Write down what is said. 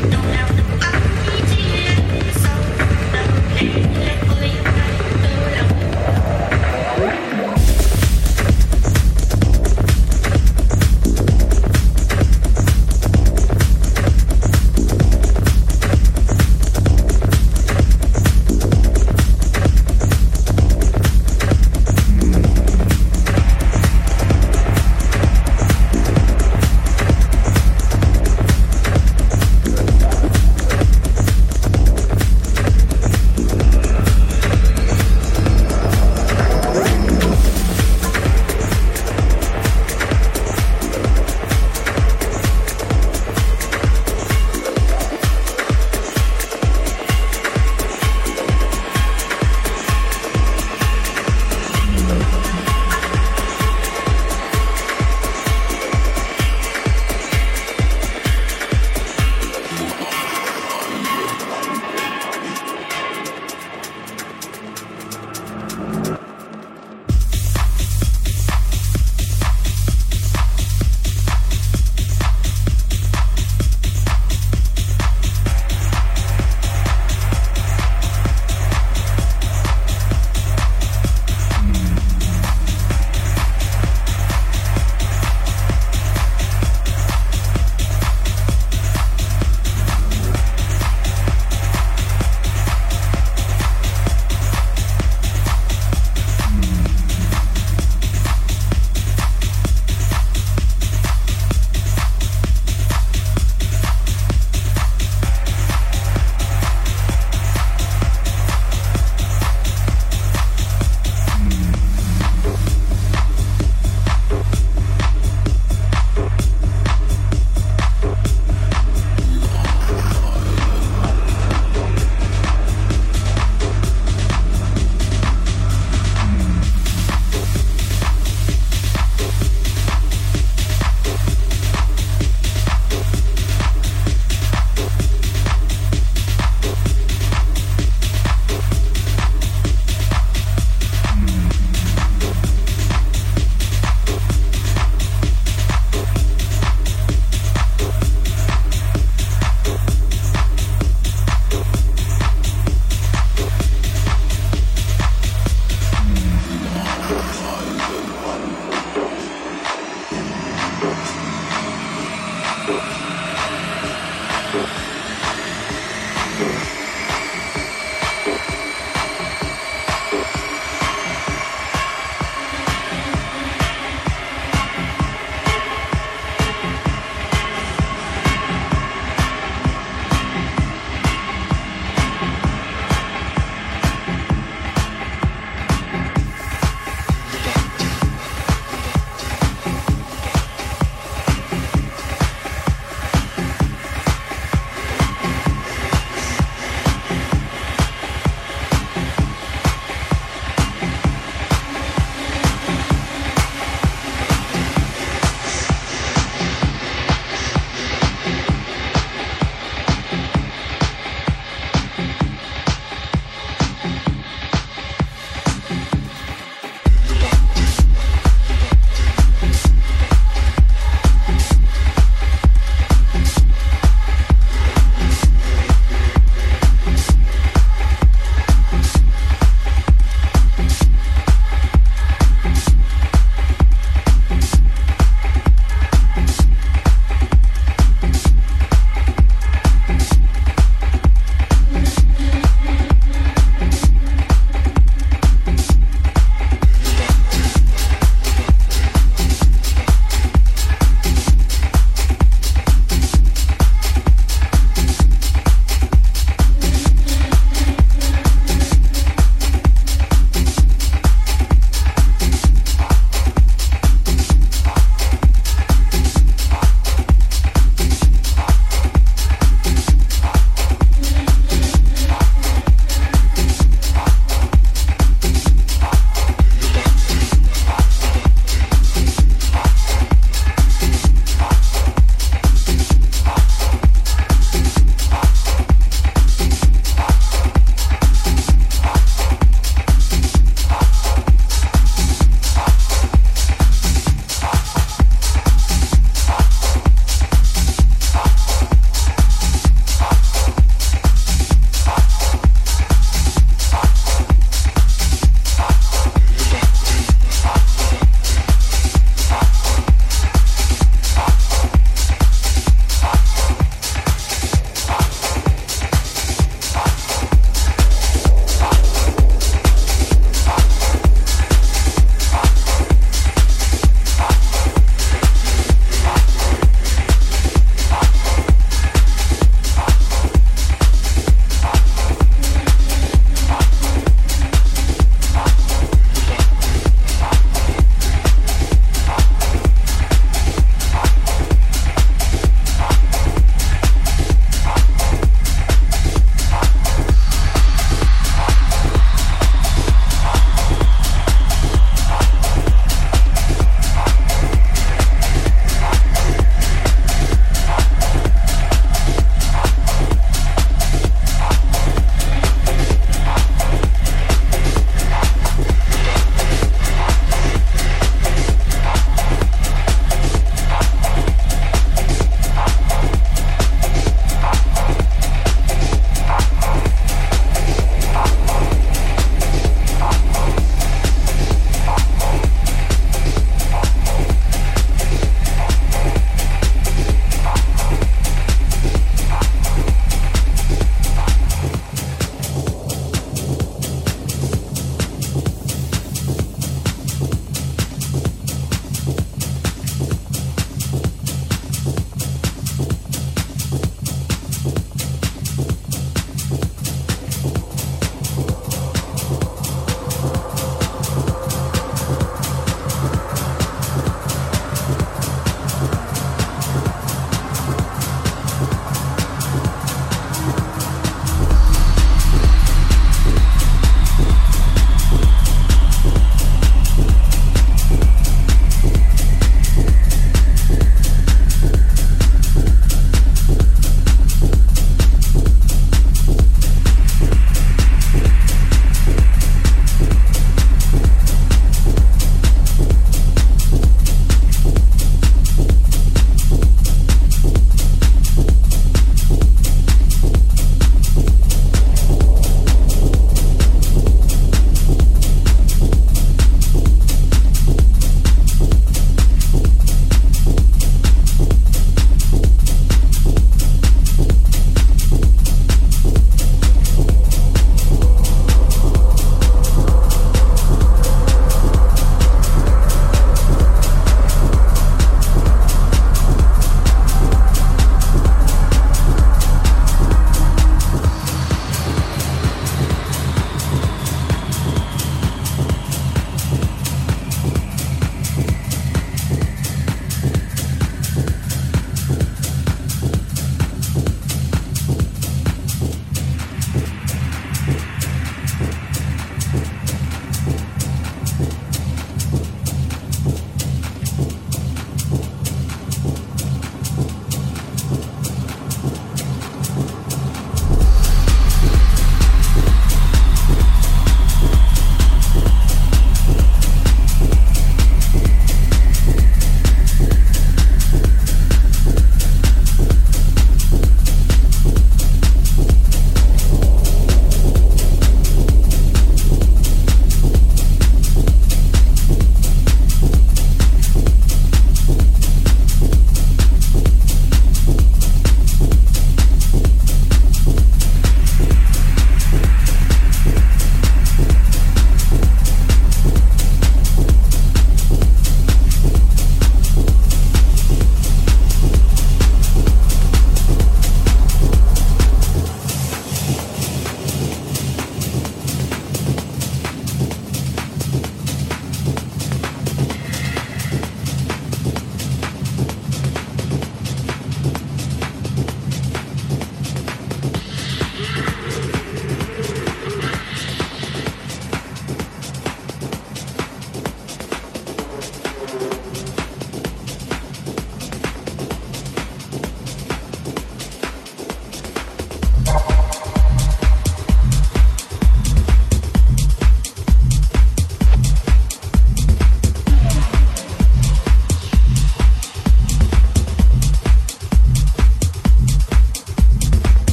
Don't have to